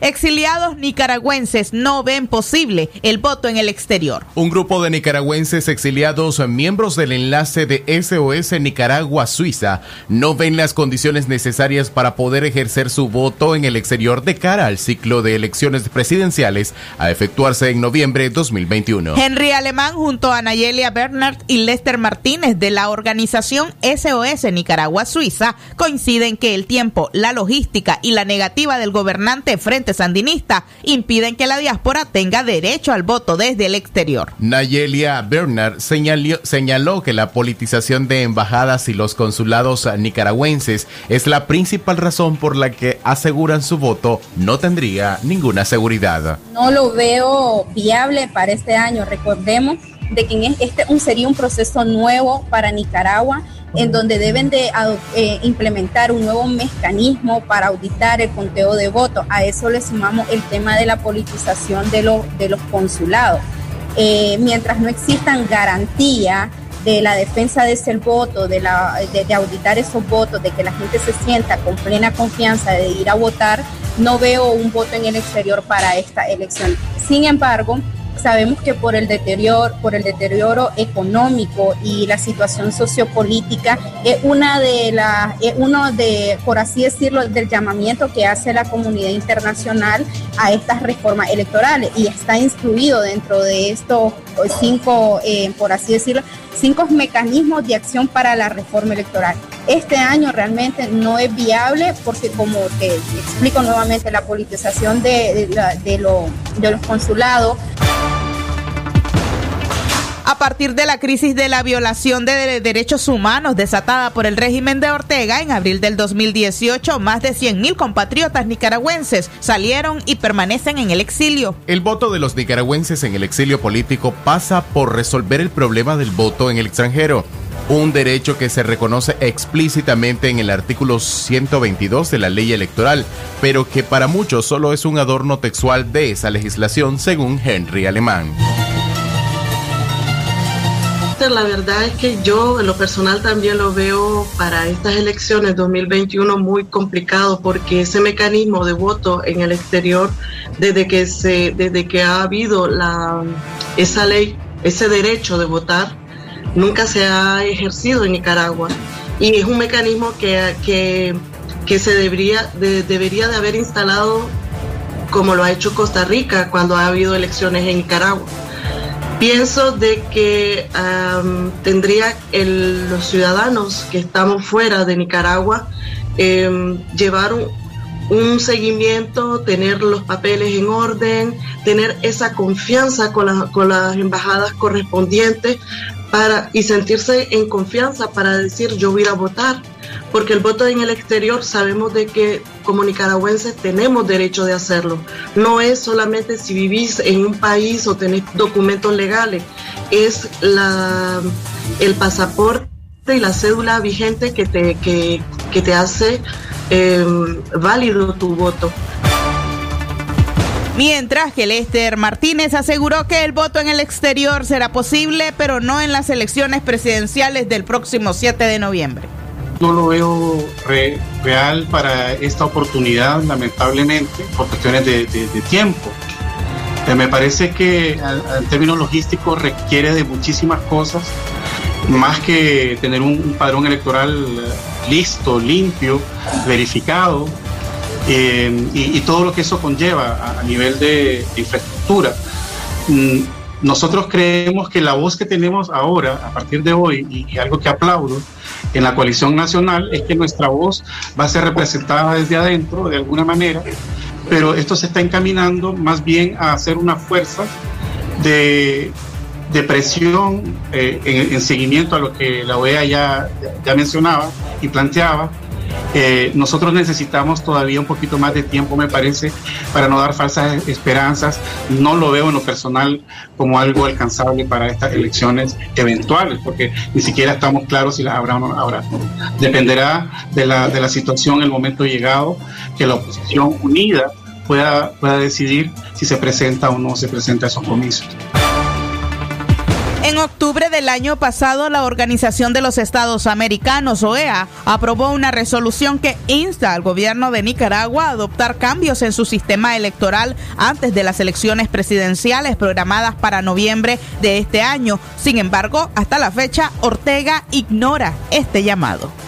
Exiliados nicaragüenses no ven posible el voto en el exterior. Un grupo de nicaragüenses exiliados, miembros del enlace de SOS Nicaragua-Suiza, no ven las condiciones necesarias para poder ejercer su voto en el exterior de cara al ciclo de elecciones presidenciales a efectuarse en noviembre de 2021. Henry Alemán junto a Nayelia Bernard y Lester Martínez de la organización SOS Nicaragua-Suiza coinciden que el tiempo, la logística y la negativa del gobernante Frente Sandinista impiden que la diáspora tenga derecho al voto desde el exterior. Nayelia Bernard señaló, señaló que la politización de embajadas y los consulados nicaragüenses es la principal razón por la que aseguran su voto no tendría ninguna seguridad. No lo veo viable para este año. Recordemos de que este sería un proceso nuevo para Nicaragua en donde deben de eh, implementar un nuevo mecanismo para auditar el conteo de votos. A eso le sumamos el tema de la politización de, de los consulados. Eh, mientras no existan garantías de la defensa de ese voto, de, la, de, auditar esos votos, de que la gente se sienta con plena confianza de ir a votar, no veo un voto en el exterior para esta elección. Sin embargo, Sabemos que por el deterioro, por el deterioro económico y la situación sociopolítica es una de las, uno de, por así decirlo, del llamamiento que hace la comunidad internacional a estas reformas electorales y está incluido dentro de estos cinco, eh, por así decirlo, cinco mecanismos de acción para la reforma electoral. Este año realmente no es viable porque, como te explico nuevamente, la politización de, de, de los consulados a partir de la crisis de la violación de derechos humanos desatada por el régimen de Ortega en abril del 2018, más de 100.000 compatriotas nicaragüenses salieron y permanecen en el exilio. El voto de los nicaragüenses en el exilio político pasa por resolver el problema del voto en el extranjero un derecho que se reconoce explícitamente en el artículo 122 de la ley electoral, pero que para muchos solo es un adorno textual de esa legislación, según Henry Alemán la verdad es que yo en lo personal también lo veo para estas elecciones 2021 muy complicado porque ese mecanismo de voto en el exterior desde que se desde que ha habido esa ley, ese derecho de votar nunca se ha ejercido en Nicaragua. Y es un mecanismo que, que, se debería debería de haber instalado como lo ha hecho Costa Rica cuando ha habido elecciones en Nicaragua Pienso de que tendría los ciudadanos que estamos fuera de Nicaragua em, llevar un, seguimiento, tener los papeles en orden, tener esa confianza con, con las embajadas correspondientes para, y sentirse en confianza para decir yo voy a votar porque el voto en el exterior sabemos de que como nicaragüenses tenemos derecho de hacerlo. No es solamente si vivís en un país o tenés documentos legales, es el pasaporte y la cédula vigente que te, que, te hace em, válido tu voto. Mientras que Lester Martínez aseguró que el voto en el exterior será posible, pero no en las elecciones presidenciales del próximo 7 de noviembre no lo veo real para esta oportunidad, lamentablemente, por cuestiones de, tiempo. Eh, me parece que en términos logísticos requiere de muchísimas cosas, más que tener un, padrón electoral eh, listo, limpio, verificado, eh, y, todo lo que eso conlleva a, nivel de, infraestructura. Mm, nosotros creemos que la voz que tenemos ahora, a partir de hoy, y algo que aplaudo, en la coalición nacional es que nuestra voz va a ser representada desde adentro de alguna manera, pero esto se está encaminando más bien a hacer una fuerza de, de presión eh, en, seguimiento a lo que la OEA ya, ya mencionaba y planteaba eh, nosotros necesitamos todavía un poquito más de tiempo, me parece, para no dar falsas esperanzas. No lo veo en lo personal como algo alcanzable para estas elecciones eventuales, porque ni siquiera estamos claros si las habrá o no habrá. Dependerá de la, de la situación, el momento llegado, que la oposición unida pueda, pueda decidir si se presenta o no se presenta a esos comicios. En octubre del año pasado, la Organización de los Estados Americanos, OEA, aprobó una resolución que insta al gobierno de Nicaragua a adoptar cambios en su sistema electoral antes de las elecciones presidenciales programadas para noviembre de este año. Sin embargo, hasta la fecha, Ortega ignora este llamado.